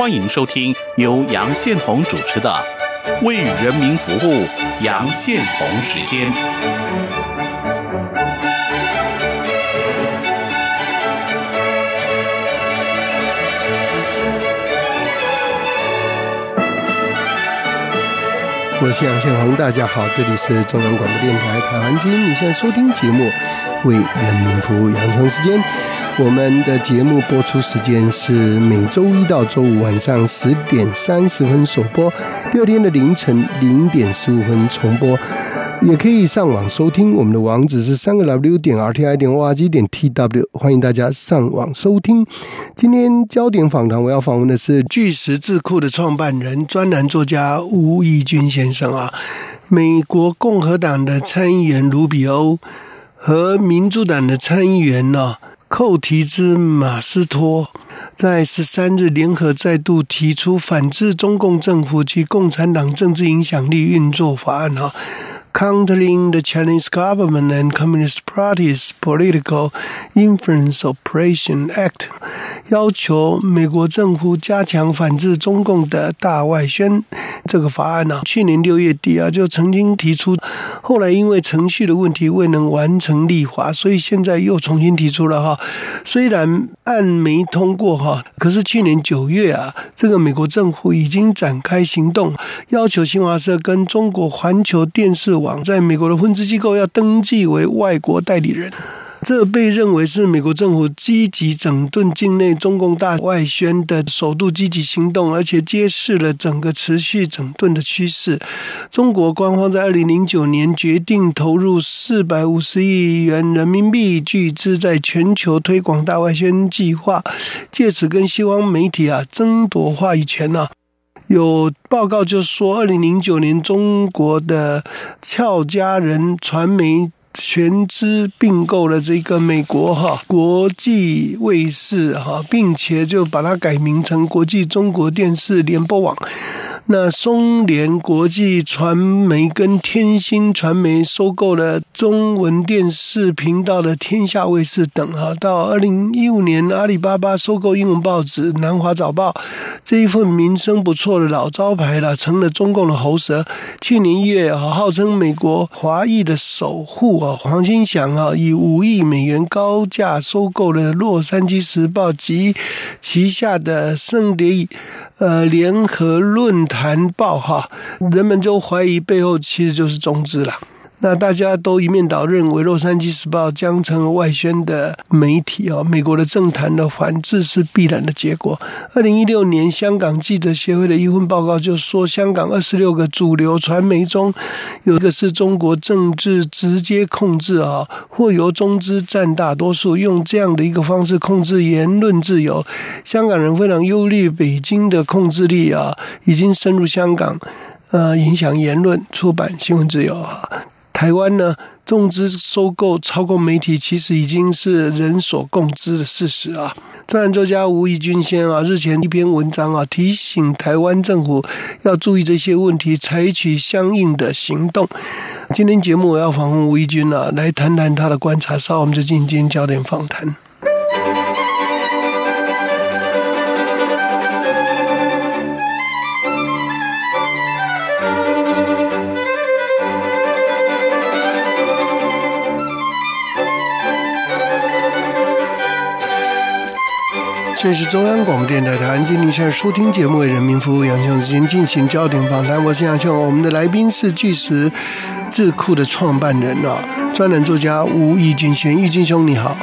欢迎收听由杨宪宏主持的《为人民服务》杨宪宏时间。我是杨宪宏，大家好，这里是中央广播电台台湾之音，你现在收听节目《为人民服务》杨晨时间。我们的节目播出时间是每周一到周五晚上十点三十分首播，第二天的凌晨零点十五分重播。也可以上网收听，我们的网址是三个 W 点 R T I 点 O R G 点 T W，欢迎大家上网收听。今天焦点访谈，我要访问的是巨石智库的创办人、专栏作家吴义军先生啊。美国共和党的参议员卢比欧和民主党的参议员呢，寇提兹马斯托在十三日联合再度提出反制中共政府及共产党政治影响力运作法案啊。Countering the Chinese Government and Communist Party's Political Influence Operation Act，要求美国政府加强反制中共的大外宣。这个法案呢，去年六月底啊就曾经提出，后来因为程序的问题未能完成立法，所以现在又重新提出了哈。虽然案没通过哈，可是去年九月啊，这个美国政府已经展开行动，要求新华社跟中国环球电视。网在美国的分支机构要登记为外国代理人，这被认为是美国政府积极整顿境内中共大外宣的首度积极行动，而且揭示了整个持续整顿的趋势。中国官方在二零零九年决定投入四百五十亿元人民币巨资，在全球推广大外宣计划，借此跟西方媒体啊争夺话语权呢。有报告就说，二零零九年中国的俏佳人传媒全资并购了这个美国哈国际卫视哈，并且就把它改名成国际中国电视联播网。那松联国际传媒跟天星传媒收购了中文电视频道的天下卫视等哈，到二零一五年，阿里巴巴收购英文报纸《南华早报》，这一份名声不错的老招牌了，成了中共的喉舌。去年一月啊，号称美国华裔的守护啊，黄金祥啊，以五亿美元高价收购了《洛杉矶时报》及旗下的圣迭呃联合论坛。报哈，人们就怀疑背后其实就是中资了。那大家都一面倒认为《洛杉矶时报》将成为外宣的媒体哦。美国的政坛的反制是必然的结果。二零一六年，香港记者协会的一份报告就说，香港二十六个主流传媒中有一个是中国政治直接控制啊，或由中资占大多数，用这样的一个方式控制言论自由。香港人非常忧虑北京的控制力啊，已经深入香港，呃，影响言论、出版、新闻自由啊。台湾呢，中资收购超过媒体，其实已经是人所共知的事实啊。专栏作家吴义军先啊，日前一篇文章啊，提醒台湾政府要注意这些问题，采取相应的行动。今天节目我要访问吴义军啊，来谈谈他的观察，稍后我们就进行今天焦点访谈。这是中央广播电台台湾经理现在收听节目为人民服务杨雄之间进行焦点访谈，我是杨雄，我们的来宾是巨石智库的创办人啊，专栏作家吴义军先，义军兄你好。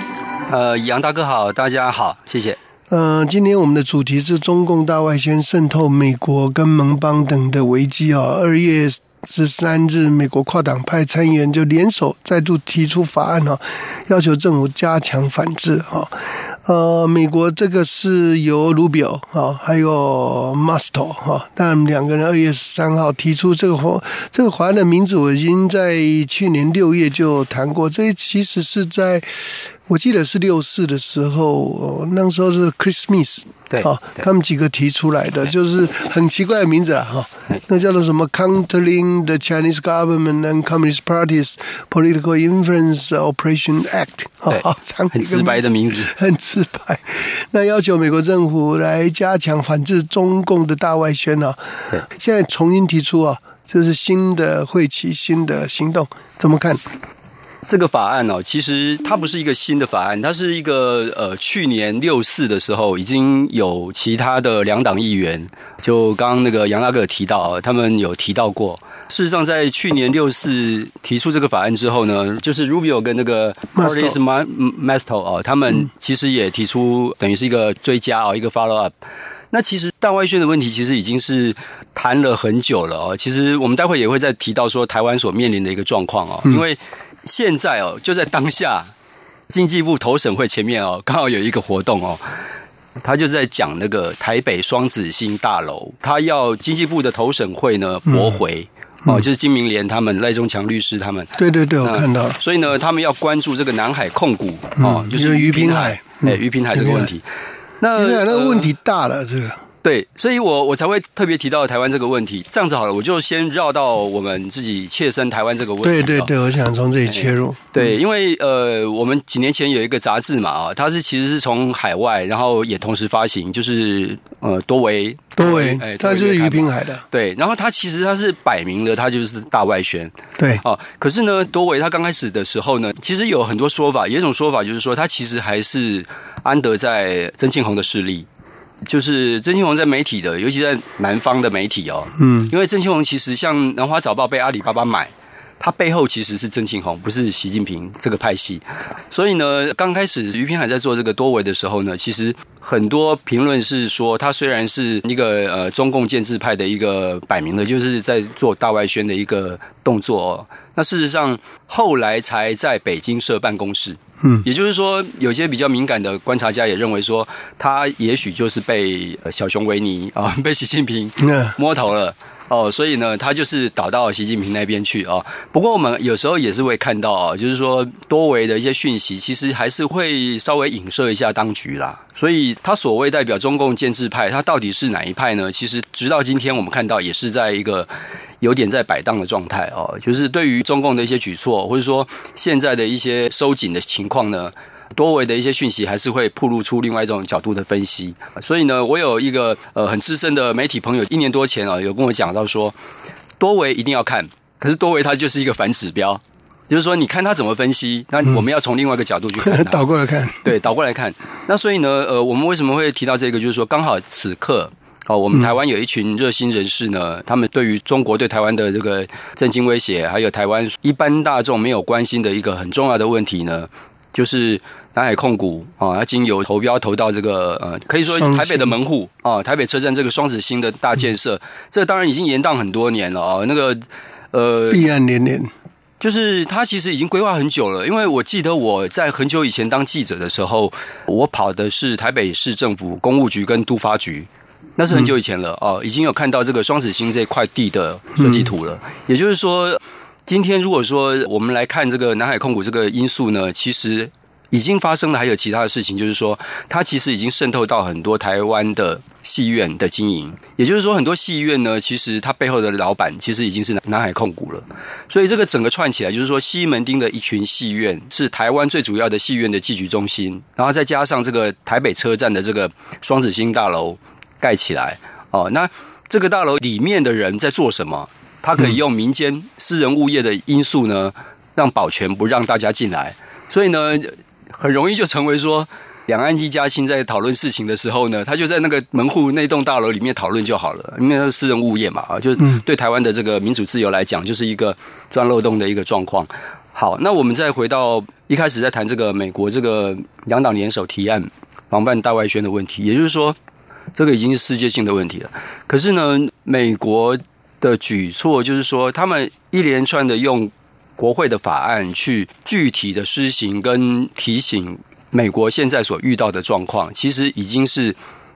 呃，杨大哥好，大家好，谢谢。嗯，今天我们的主题是中共大外宣渗透美国跟盟邦等的危机啊，二月。十三日，美国跨党派参议员就联手再度提出法案哈，要求政府加强反制哈。呃，美国这个是由卢比奥哈，还有 Musto 哈，但两个人二月十三号提出这个华，这个华人的名字我已经在去年六月就谈过。这其实是在我记得是六四的时候，哦那时候是 Christmas，对哦，他们几个提出来的，就是很奇怪的名字了哈、那叫做什么？Countering the Chinese Government and Communist Parties Political Influence Operation Act，对哦，长很直白的名字。很直白。那要求美国政府来加强反制中共的大外宣啊对，现在重新提出啊，这是新的会期、新的行动，怎么看？这个法案哦，其实它不是一个新的法案，它是一个呃，去年六四的时候已经有其他的两党议员，就刚刚那个杨大哥有提到啊，他们有提到过。事实上，在去年六四提出这个法案之后呢，就是 Rubio 跟那个 Masto Curtis Ma- Masto 哦，他们其实也提出等于是一个追加哦，一个 follow up。那其实大外宣的问题其实已经是谈了很久了哦。其实我们待会也会再提到说台湾所面临的一个状况哦，因为现在哦就在当下，经济部投审会前面哦刚好有一个活动哦。他就在讲那个台北双子星大楼，他要经济部的投审会呢驳回、哦，就是金明联他们赖中强律师他们，对对对，我看到了。所以呢，他们要关注这个南海控股哦，嗯就是就是于平平海哎，于平海这个问题。那那个问呃题大了，这个对，所以我我才会特别提到台湾这个问题。这样子好了，我就先绕到我们自己切身台湾这个问题。哦对对对，我想从这里切入。对，因为呃，我们几年前有一个杂志嘛啊，它是其实是从海外，然后也同时发行，就是呃多维多维哎，它就是于多维月刊嘛平海的，对，然后它其实它是摆明了，它就是大外宣对，哦。可是呢，多维它刚开始的时候呢，其实有很多说法，有一种说法就是说，它其实还是安德在曾庆红的势力。就是曾庆红在媒体的，尤其在南方的媒体哦，嗯，因为曾庆红其实像《南华早报》被阿里巴巴买，它背后其实是曾庆红，不是习近平这个派系。所以呢，刚开始于平海在做这个多维的时候呢，其实很多评论是说，他虽然是一个呃中共建制派的一个摆明的，就是在做大外宣的一个动作哦。那事实上，后来才在北京设办公室。嗯也就是说，有些比较敏感的观察家也认为说，他也许就是被呃小熊维尼啊、被习近平摸头了哦，所以呢，他就是倒到习近平那边去哦。不过我们有时候也是会看到哦，就是说多维的一些讯息，其实还是会稍微影射一下当局啦。所以他所谓代表中共建制派，他到底是哪一派呢？其实直到今天我们看到，也是在一个有点在摆荡的状态哦。就是对于中共的一些举措，或者说现在的一些收紧的情况呢。多维的一些讯息还是会曝露出另外一种角度的分析，所以呢，我有一个呃很资深的媒体朋友，一年多前啊有跟我讲到说，多维一定要看，可是多维它就是一个反指标，就是说你看他怎么分析，那我们要从另外一个角度去看它。倒过来看，对，倒过来看。那所以呢，呃，我们为什么会提到这个？就是说，刚好此刻。哦，我们台湾有一群热心人士呢，他们对于中国对台湾的这个震惊威胁，还有台湾一般大众没有关心的一个很重要的问题呢，就是南海控股啊，它经由投标投到这个呃，可以说台北的门户啊，台北车站这个双子星的大建设，这当然已经延宕很多年了啊，那个呃，弊案连连。就是他其实已经规划很久了，因为我记得我在很久以前当记者的时候，我跑的是台北市政府公务局跟都发局，那是很久以前了哦，已经有看到这个双子星这块地的设计图了。也就是说，今天如果说我们来看这个南海控股这个因素呢，其实已经发生了，还有其他的事情，就是说它其实已经渗透到很多台湾的戏院的经营。也就是说，很多戏院呢，其实它背后的老板其实已经是南海控股了。所以这个整个串起来，就是说西门町的一群戏院是台湾最主要的戏院的寄居中心，然后再加上这个台北车站的这个双子星大楼盖起来哦，那这个大楼里面的人在做什么？他可以用民间私人物业的因素呢，让保全不让大家进来，所以呢，很容易就成为说。两岸一家亲在讨论事情的时候呢，他就在那个门户那栋大楼里面讨论就好了，因为它是私人物业嘛，啊，就是对台湾的这个民主自由来讲，就是一个钻漏洞的一个状况。好，那我们再回到一开始在谈这个美国这个两党联手提案防范大外宣的问题，也就是说，这个已经是世界性的问题了。可是呢，美国的举措就是说，他们一连串的用国会的法案去具体的施行跟提醒。美国现在所遇到的状况，其实已经是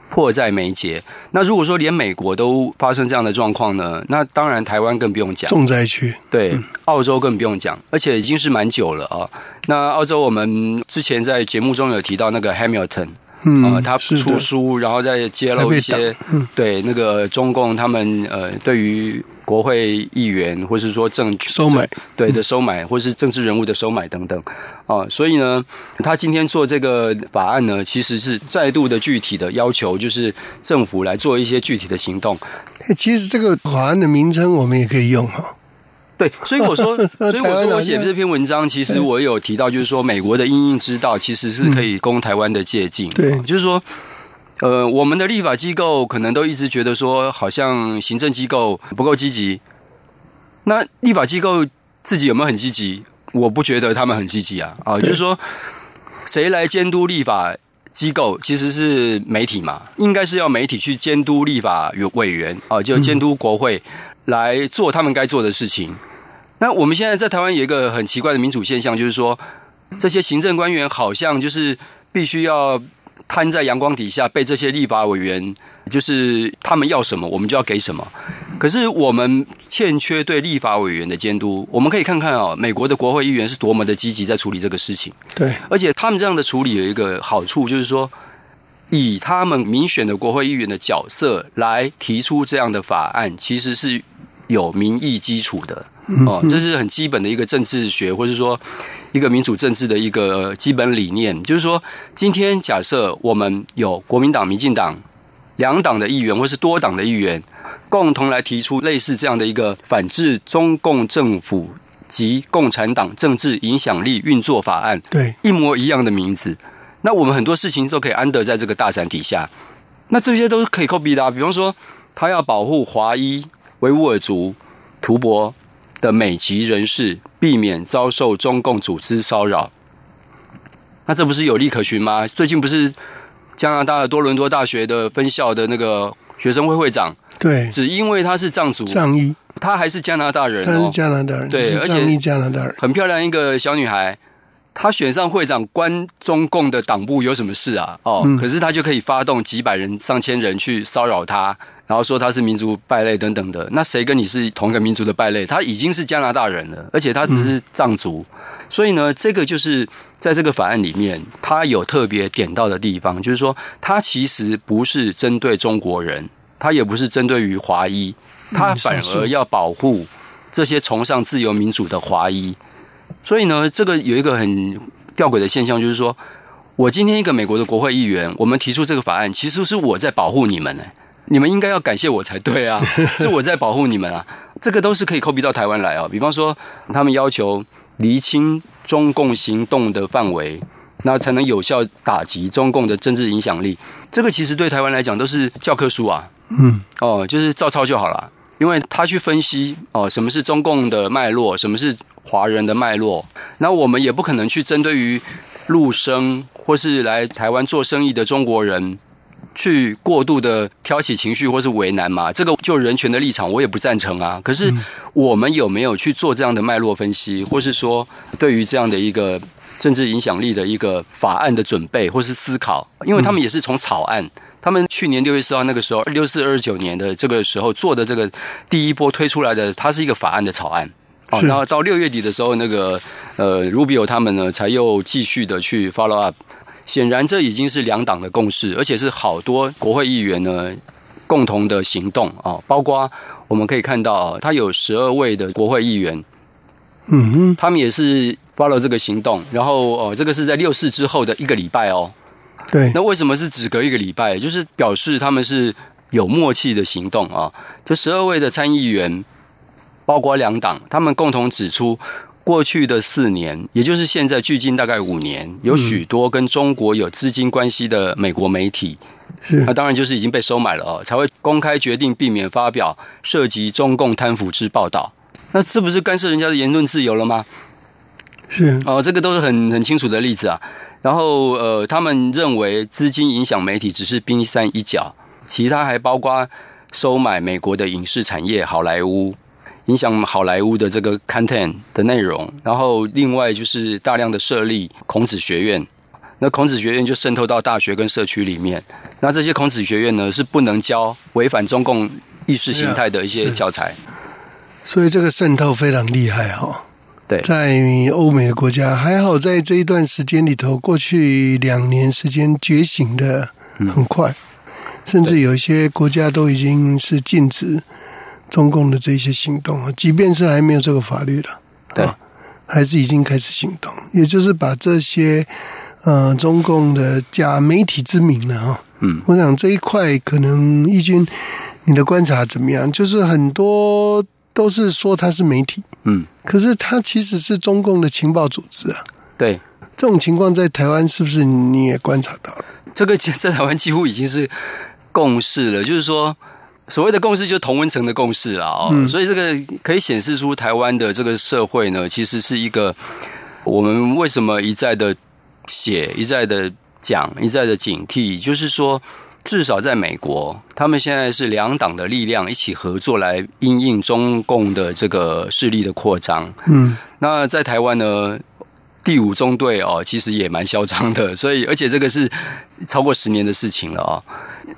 迫在眉睫。那如果说连美国都发生这样的状况呢，那当然台湾更不用讲，重灾区。对，澳洲更不用讲，而且已经是蛮久了啊。那澳洲我们之前在节目中有提到那个 Hamilton。嗯，他出书，然后再揭露一些对那个中共他们呃对于国会议员或是说政收买对的收买，或是政治人物的收买等等啊，所以呢，他今天做这个法案呢，其实是再度的具体的要求，就是政府来做一些具体的行动。哎其实这个法案的名称我们也可以用哈。对，所以我说，所以我说我写这篇文章，其实我有提到，就是说美国的因应之道其实是可以供台湾的借鉴。对就是说。呃，我们的立法机构可能都一直觉得说，好像行政机构不够积极。那立法机构自己有没有很积极？我不觉得他们很积极啊。啊，就是说，谁来监督立法机构？其实是媒体嘛，应该是要媒体去监督立法委员啊，就监督国会来做他们该做的事情。那我们现在在台湾有一个很奇怪的民主现象，就是说，这些行政官员好像就是必须要摊在阳光底下，被这些立法委员，就是他们要什么，我们就要给什么。可是我们欠缺对立法委员的监督。我们可以看看哦，美国的国会议员是多么的积极在处理这个事情，对，而且他们这样的处理有一个好处，就是说。以他们民选的国会议员的角色来提出这样的法案，其实是有民意基础的哦，这是很基本的一个政治学，或者说一个民主政治的一个基本理念。就是说，今天假设我们有国民党、民进党两党的议员，或是多党的议员，共同来提出类似这样的一个反制中共政府及共产党政治影响力运作法案，对，一模一样的名字，那我们很多事情都可以安得在这个大伞底下。那这些都是可以 copy 的、啊，比方说，他要保护华裔、维吾尔族、图博的美籍人士，避免遭受中共组织骚扰。那这不是有利可循吗？最近不是加拿大的多伦多大学的分校的那个学生会会长，对，只因为他是藏族，仗义，他还是加拿大人他是哦，加拿大人，对而且加拿大人，很漂亮一个小女孩，她选上会长，关中共的党部有什么事啊？哦，嗯可是他就可以发动几百人、上千人去骚扰他，然后说他是民族败类等等的。那谁跟你是同一个民族的败类？他已经是加拿大人了，而且他只是藏族。所以呢，这个就是在这个法案里面，他有特别点到的地方，就是说，他其实不是针对中国人，他也不是针对于华裔，他反而要保护这些崇尚自由民主的华裔。所以呢，这个有一个很吊诡的现象，就是说，我今天一个美国的国会议员，我们提出这个法案，其实是我在保护你们呢、你们应该要感谢我才对啊，是我在保护你们啊。这个都是可以 copy 到台湾来啊。比方说，他们要求厘清中共行动的范围，那才能有效打击中共的政治影响力。这个其实对台湾来讲都是教科书啊。嗯，哦，就是照抄就好了。因为他去分析哦，什么是中共的脉络，什么是华人的脉络，那我们也不可能去针对于陆生或是来台湾做生意的中国人。去过度的挑起情绪或是为难嘛？这个就人权的立场，我也不赞成啊。可是我们有没有去做这样的脉络分析，或是说对于这样的一个政治影响力的一个法案的准备或是思考？因为他们也是从草案，他们去年六月四号那个时候，六四二十九年的这个时候做的这个第一波推出来的，它是一个法案的草案。哦，然后到六月底的时候，那个呃，Rubio 他们呢，才又继续的去 follow up。显然，这已经是两党的共识，而且是好多国会议员呢共同的行动啊、包括我们可以看到啊，他有十二位的国会议员，嗯哼，他们也是 follow 这个行动。然后哦，这个是在六四之后的一个礼拜哦。对，那为什么是只隔一个礼拜？就是表示他们是有默契的行动啊。这十二位的参议员，包括两党，他们共同指出，过去的四年，也就是现在距今大概五年，有许多跟中国有资金关系的美国媒体，是那当然就是已经被收买了哦，才会公开决定避免发表涉及中共贪腐之报道。那这不是干涉人家的言论自由了吗？是，哦，这个都是很很清楚的例子啊。然后呃，他们认为资金影响媒体只是冰山一角，其他还包括收买美国的影视产业好莱坞，影响好莱坞的这个 content 的内容。然后另外就是大量的设立孔子学院，那孔子学院就渗透到大学跟社区里面。那这些孔子学院呢，是不能教违反中共意识形态的一些教材。所以这个渗透非常厉害哈。对，在欧美的国家还好，在这一段时间里头，过去两年时间觉醒的很快，甚至有一些国家都已经是禁止中共的这些行动啊，即便是还没有这个法律了，对，还是已经开始行动，也就是把这些呃中共的假媒体之名了哈。嗯，我想这一块可能义军你的观察怎么样？就是很多。都是说他是媒体，嗯，可是他其实是中共的情报组织啊。对，这种情况在台湾是不是你也观察到了？这个在台湾几乎已经是共识了，就是说所谓的共识就是同温层的共识了哦。所以这个可以显示出台湾的这个社会呢，其实是一个我们为什么一再的写、一再的讲、一再的警惕，就是说。至少在美国，他们现在是两党的力量一起合作来因应中共的这个势力的扩张。嗯，那在台湾呢，第五中队哦，其实也蛮嚣张的，所以而且这个是超过十年的事情了啊，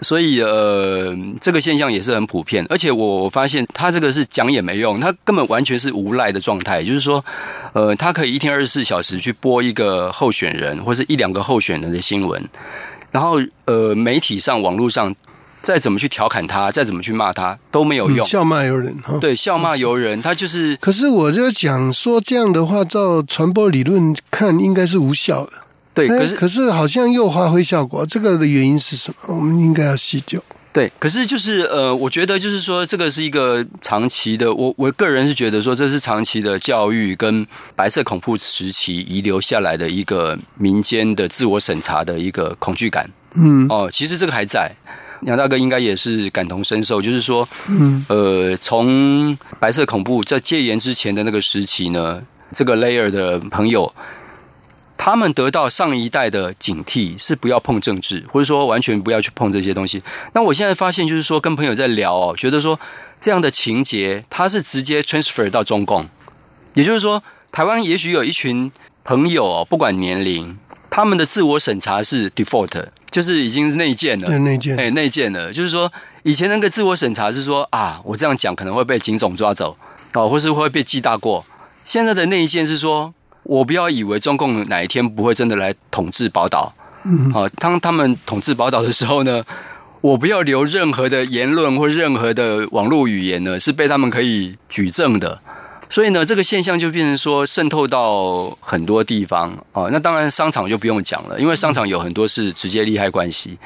所以呃，这个现象也是很普遍。而且我发现他这个是讲也没用，他根本完全是无赖的状态，就是说，呃，他可以一天二十四小时去播一个候选人或是一两个候选人的新闻。然后，呃，媒体上、网络上，再怎么去调侃他，再怎么去骂他，都没有用。笑骂由人，对，笑骂由人，他就是。可是，我就讲说，这样的话，照传播理论看，应该是无效的。对，可是，可是好像又发挥效果，这个的原因是什么？我们应该要细究。对，可是就是呃，我觉得就是说，这个是一个长期的。我我个人是觉得说，这是长期的教育跟白色恐怖时期遗留下来的一个民间的自我审查的一个恐惧感。嗯，哦，其实这个还在。杨大哥应该也是感同身受，就是说，嗯，呃，从白色恐怖在戒严之前的那个时期呢，这个 layer 的朋友。他们得到上一代的警惕是不要碰政治，或者说完全不要去碰这些东西。那我现在发现，就是说跟朋友在聊哦，觉得说这样的情节，它是直接 transfer 到中共，也就是说，台湾也许有一群朋友哦，不管年龄，他们的自我审查是 default，就是已经内建了，内建，哎，内建了，就是说以前那个自我审查是说啊，我这样讲可能会被警总抓走哦，或是会被记大过。现在的内建是说。我不要以为中共哪一天不会真的来统治宝岛，啊，当他们统治宝岛的时候呢，我不要留任何的言论或任何的网络语言呢，是被他们可以举证的。所以呢，这个现象就变成说渗透到很多地方啊。那当然商场就不用讲了，因为商场有很多是直接利害关系。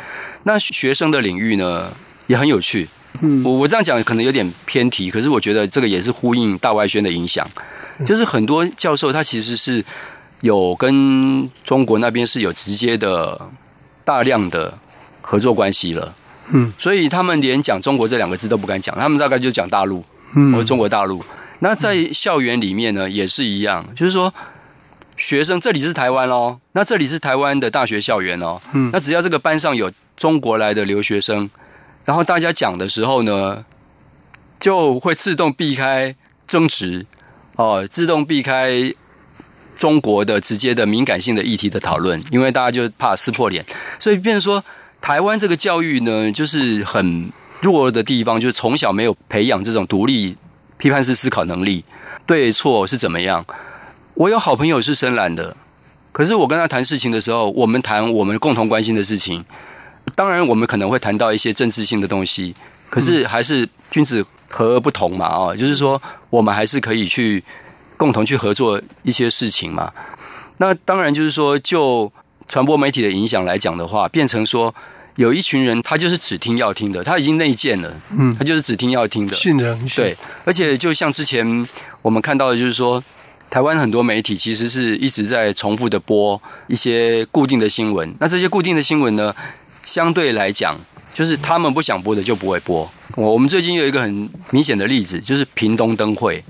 那学生的领域呢也很有趣。嗯，我我这样讲可能有点偏题，可是我觉得这个也是呼应大外宣的影响。就是很多教授，他其实是有跟中国那边是有直接的大量的合作关系了，嗯，所以他们连讲中国这两个字都不敢讲，他们大概就讲大陆，嗯，或中国大陆。那在校园里面呢，也是一样，就是说学生这里是台湾哦，那这里是台湾的大学校园哦，嗯，那只要这个班上有中国来的留学生，然后大家讲的时候呢，就会自动避开争执。哦，自动避开中国的直接的敏感性的议题的讨论，因为大家就怕撕破脸，所以变成说台湾这个教育呢，就是很弱的地方，就是从小没有培养这种独立批判式思考能力，对错是怎么样。我有好朋友是深蓝的，可是我跟他谈事情的时候，我们谈我们共同关心的事情，当然我们可能会谈到一些政治性的东西，可是还是君子。和而不同嘛，哦，就是说我们还是可以去共同去合作一些事情嘛。那当然就是说，就传播媒体的影响来讲的话，变成说有一群人他就是只听要听的，他已经内建了，嗯，他就是只听要听的，信任对。而且就像之前我们看到的，就是说台湾很多媒体其实是一直在重复的播一些固定的新闻，那这些固定的新闻呢，相对来讲。就是他们不想播的就不会播。我我们最近有一个很明显的例子，就是屏东灯会。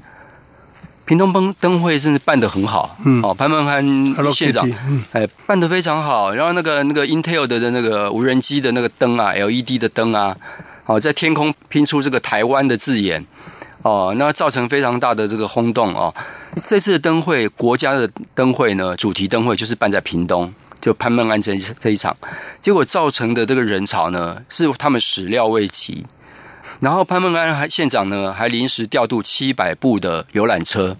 屏东灯灯会甚至办得很好，嗯，哦，潘潘潘县长，哎，办得非常好。然后那个那个 Intel 的的那个无人机的那个灯啊，LED 的灯啊，哦，在天空拼出这个台湾的字眼，哦，那造成非常大的这个轰动哦。这次的灯会，国家的灯会呢，主题灯会就是办在屏东。就潘孟安这一这一场，结果造成的这个人潮呢，是他们始料未及。然后潘孟安还县长呢，还临时调度七百部的游览车，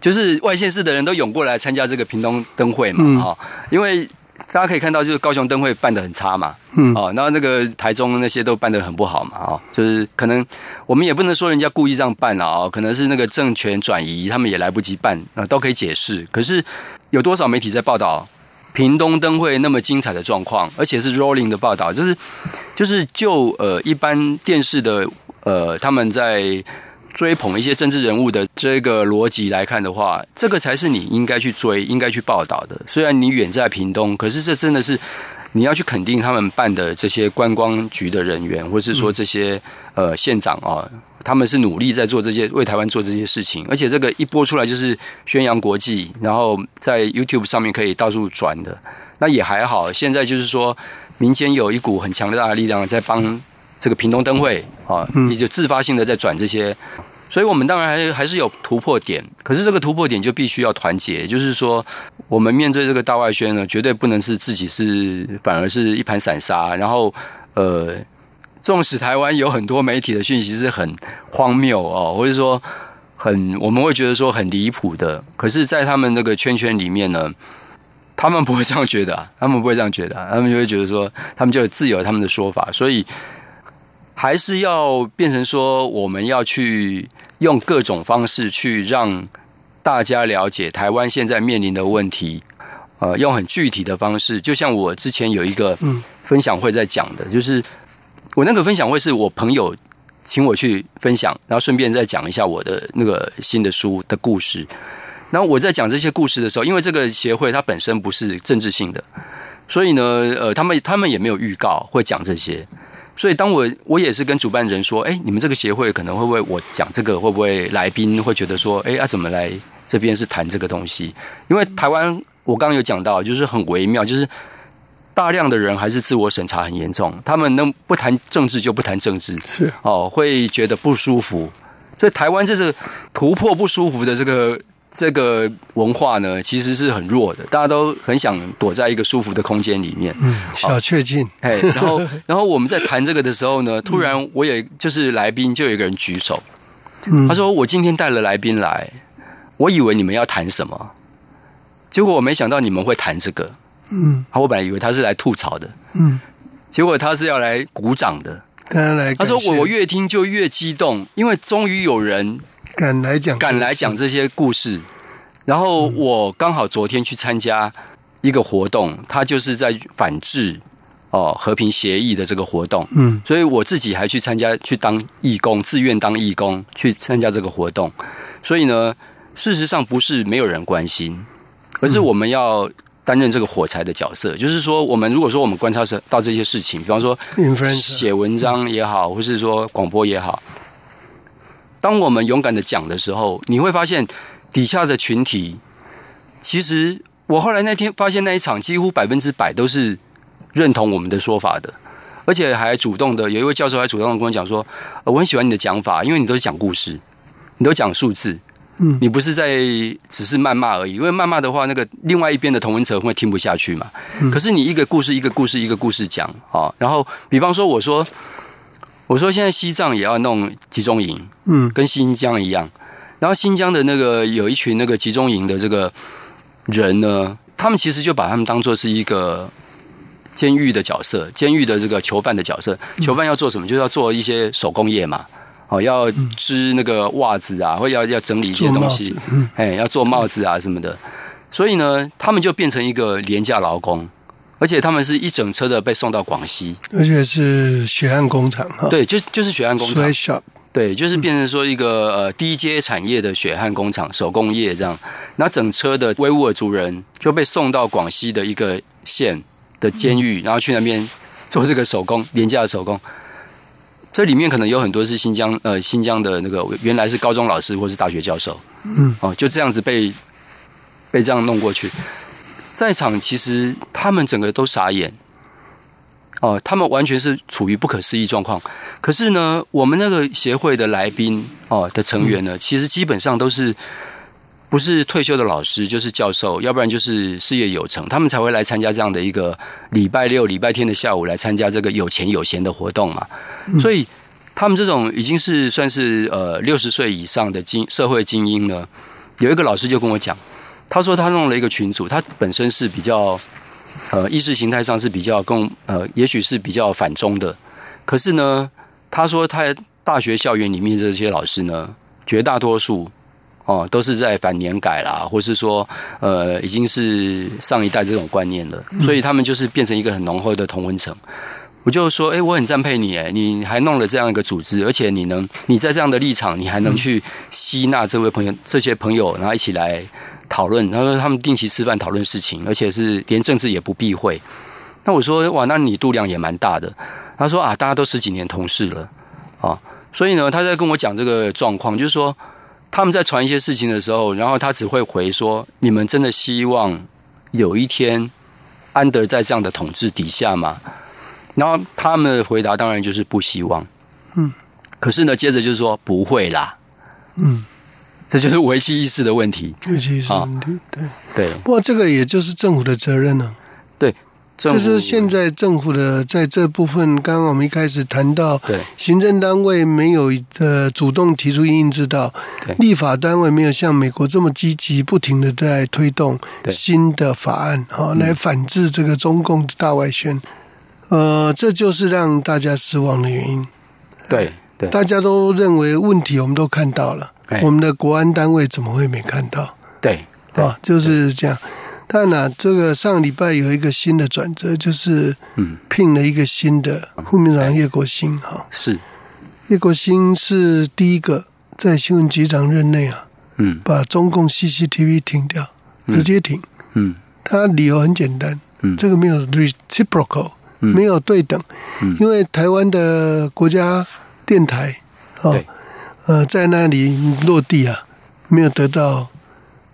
就是外县市的人都涌过来参加这个屏东灯会嘛，哈、因为大家可以看到，就是高雄灯会办的很差嘛，嗯。哦，然后那个台中那些都办的很不好嘛，哦，就是可能我们也不能说人家故意这样办啊，哦，可能是那个政权转移，他们也来不及办，啊、都可以解释。可是有多少媒体在报道屏东灯会那么精彩的状况，而且是 rolling 的报道，就是就是就呃一般电视的呃他们在追捧一些政治人物的这个逻辑来看的话，这个才是你应该去追、应该去报道的。虽然你远在屏东，可是这真的是你要去肯定他们办的这些观光局的人员，或是说这些呃县长啊，他们是努力在做这些为台湾做这些事情，而且这个一播出来就是宣扬国际，然后在 YouTube 上面可以到处转的。那也还好，现在就是说民间有一股很强大的力量在帮这个屏东灯会啊，也就自发性的在转这些。所以，我们当然还还是有突破点，可是这个突破点就必须要团结。就是说，我们面对这个大外宣呢，绝对不能是自己是反而是一盘散沙。然后，呃，纵使台湾有很多媒体的讯息是很荒谬哦，或者说很我们会觉得说很离谱的，可是，在他们那个圈圈里面呢，他们不会这样觉得、啊，他们不会这样觉得、啊，他们就会觉得说，他们就有自有他们的说法，所以还是要变成说，我们要去用各种方式去让大家了解台湾现在面临的问题，呃，用很具体的方式，就像我之前有一个分享会在讲的，就是我那个分享会是我朋友请我去分享，然后顺便再讲一下我的那个新的书的故事。然后我在讲这些故事的时候，因为这个协会它本身不是政治性的，所以呢，呃，他们他们也没有预告会讲这些。所以当我我也是跟主办人说，哎，你们这个协会可能会不会我讲这个会不会来宾会觉得说，哎，啊怎么来这边是谈这个东西？因为台湾我刚刚有讲到，就是很微妙，就是大量的人还是自我审查很严重，他们能不谈政治就不谈政治，是哦，会觉得不舒服。所以台湾这是突破不舒服的这个这个文化呢，其实是很弱的，大家都很想躲在一个舒服的空间里面。嗯，小确幸，哎，然后 然后我们在谈这个的时候呢，突然我也就是来宾就有一个人举手，嗯他说我今天带了来宾来，我以为你们要谈什么，结果我没想到你们会谈这个。嗯。啊，我本来以为他是来吐槽的，嗯，结果他是要来鼓掌的。他来他说我我越听就越激动，因为终于有人敢来讲，敢来讲这些故事。然后我刚好昨天去参加一个活动，他就是在反制哦和平协议的这个活动，嗯。所以我自己还去参加去当义工，自愿当义工去参加这个活动。所以呢，事实上不是没有人关心，而是我们要担任这个火柴的角色。就是说，我们如果说我们观察到这些事情，比方说写文章也好，或是说广播也好，当我们勇敢的讲的时候，你会发现底下的群体，其实我后来那天发现那一场几乎百分之百都是认同我们的说法的，而且还主动的有一位教授还主动的跟我讲说，呃我很喜欢你的讲法，因为你都是讲故事，你都讲数字。嗯你不是在只是谩骂而已，因为谩骂的话，那个另外一边的同文者会听不下去嘛。可是你一个故事一个故事一个故事讲啊，然后比方说我说，我说现在西藏也要弄集中营，嗯跟新疆一样，然后新疆的那个有一群那个集中营的这个人呢，他们其实就把他们当做是一个监狱的角色，监狱的这个囚犯的角色。囚犯要做什么？就是要做一些手工业嘛，哦，要织那个袜子啊，或要要整理一些东西哎，要做帽子啊什么的。所以呢，他们就变成一个廉价劳工，而且他们是一整车的被送到广西，而且是血汗工厂哈，对，就就是血汗工厂。对，就是变成说一个呃低阶产业的血汗工厂、手工业这样，那整车的维吾尔族人就被送到广西的一个县的监狱，然后去那边做这个手工廉价的手工。这里面可能有很多是新疆呃新疆的那个原来是高中老师或是大学教授，嗯，哦，就这样子被被这样弄过去，在场其实他们整个都傻眼，哦，他们完全是处于不可思议状况。可是呢，我们那个协会的来宾哦的成员呢，其实基本上都是不是退休的老师，就是教授，要不然就是事业有成，他们才会来参加这样的一个礼拜六、礼拜天的下午来参加这个有钱有闲的活动嘛。所以他们这种已经是算是呃六十岁以上的精社会精英呢。有一个老师就跟我讲，他说他弄了一个群组，他本身是比较呃意识形态上是比较更呃，也许是比较反中的，可是呢，他说他大学校园里面这些老师呢，绝大多数哦都是在反年改啦，或是说呃已经是上一代这种观念了，所以他们就是变成一个很浓厚的同温层。我就说，哎，我很赞佩你，哎，你还弄了这样一个组织，而且你能，你在这样的立场，你还能去吸纳这位朋友、这些朋友，然后一起来讨论。他说他们定期吃饭讨论事情，而且是连政治也不避讳。那我说，哇，那你度量也蛮大的。他说啊，大家都十几年同事了啊，所以呢，他在跟我讲这个状况，就是说他们在传一些事情的时候，然后他只会回说，你们真的希望有一天安德在这样的统治底下吗？然后他们的回答当然就是不希望，嗯，可是呢，接着就是说不会啦，嗯，这就是危机意识的问题，危机意识问题，对。对。不过这个也就是政府的责任了，对，就是现在政府的在这部分，刚刚我们一开始谈到，对，行政单位没有呃主动提出应之道，对，立法单位没有像美国这么积极，不停的在推动新的法案啊，来反制这个中共的大外宣。呃，这就是让大家失望的原因。对对，大家都认为问题我们都看到了，我们的国安单位怎么会没看到？对啊，就是这样。但呢，这个上礼拜有一个新的转折，就是嗯，聘了一个新的副秘书长叶国兴哈。是。叶国兴是第一个在新闻局长任内啊，嗯，把中共 CCTV 停掉，直接停。嗯，他理由很简单，嗯，这个没有 reciprocal。没有对等，因为台湾的国家电台哦，呃，在那里落地啊，没有得到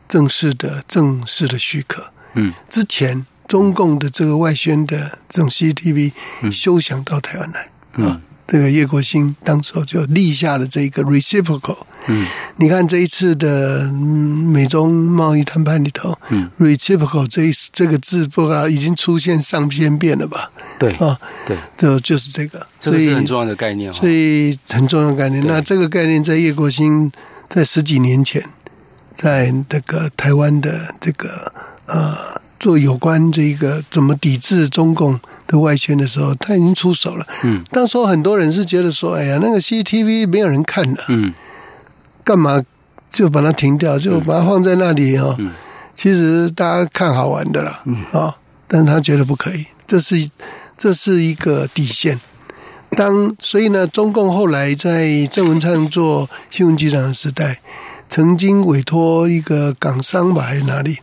正式的正式的许可。嗯，之前中共的这个外宣的这种 CCTV 休想到台湾来啊。这个叶国兴当时候就立下了这个 reciprocal。嗯，你看这一次的美中贸易谈判里头，嗯，reciprocal 这一这个字不知道已经出现上千遍了吧？对啊，对，就就是这个，所以很重要的概念，所以很重要的概念。那这个概念在叶国兴在十几年前，在那个台湾的这个呃。做有关这个怎么抵制中共的外宣的时候，他已经出手了。嗯，当时很多人是觉得说：“哎呀，那个 CCTV 没有人看的，嗯，干嘛就把它停掉，就把它放在那里啊？”嗯，其实大家看好玩的啦，嗯啊，但是他觉得不可以，这是这是一个底线。当所以呢，中共后来在郑文灿做新闻局长的时代，曾经委托一个港商吧，还是哪里？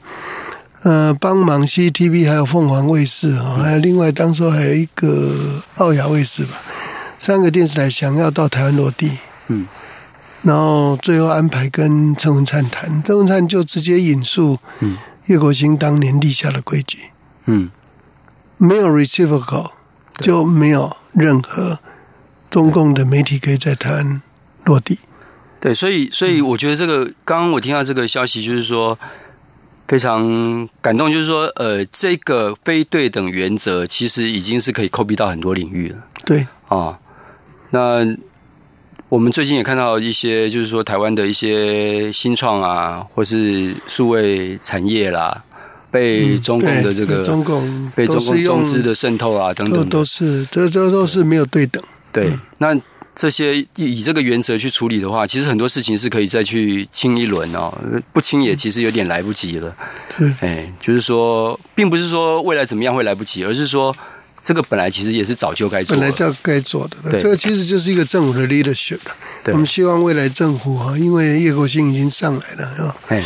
呃，帮忙 CCTV 还有凤凰卫视啊，还有另外当时还有一个澳亚卫视吧，三个电视台想要到台湾落地，嗯，然后最后安排跟郑文灿谈，郑文灿就直接引述，嗯，叶国兴当年立下的规矩，嗯，没有 reciprocal 就没有任何中共的媒体可以在台湾落地，对，所以所以我觉得这个刚刚我听到这个消息，就是说。非常感动，就是说，呃，这个非对等原则其实已经是可以扣闭到很多领域了。对啊，那我们最近也看到一些，就是说台湾的一些新创啊，或是数位产业啦，被中共的这个中共被中共中资的渗透啊等等，都是这这都是没有对等。对，那。这些以这个原则去处理的话，其实很多事情是可以再去清一轮哦。不清也其实有点来不及了。是，哎，就是说，并不是说未来怎么样会来不及，而是说这个本来其实也是早就该做，本来就该做的。这个其实就是一个政府的 leadership。我们希望未来政府哈，因为叶国兴已经上来了，是吧？哎。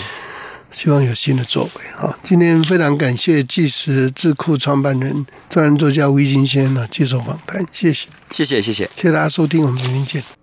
希望有新的作为啊！今天非常感谢纪实智库创办人、专栏作家吴一金先生接受访谈，谢谢，谢谢，谢谢，谢谢大家收听，我们明天见。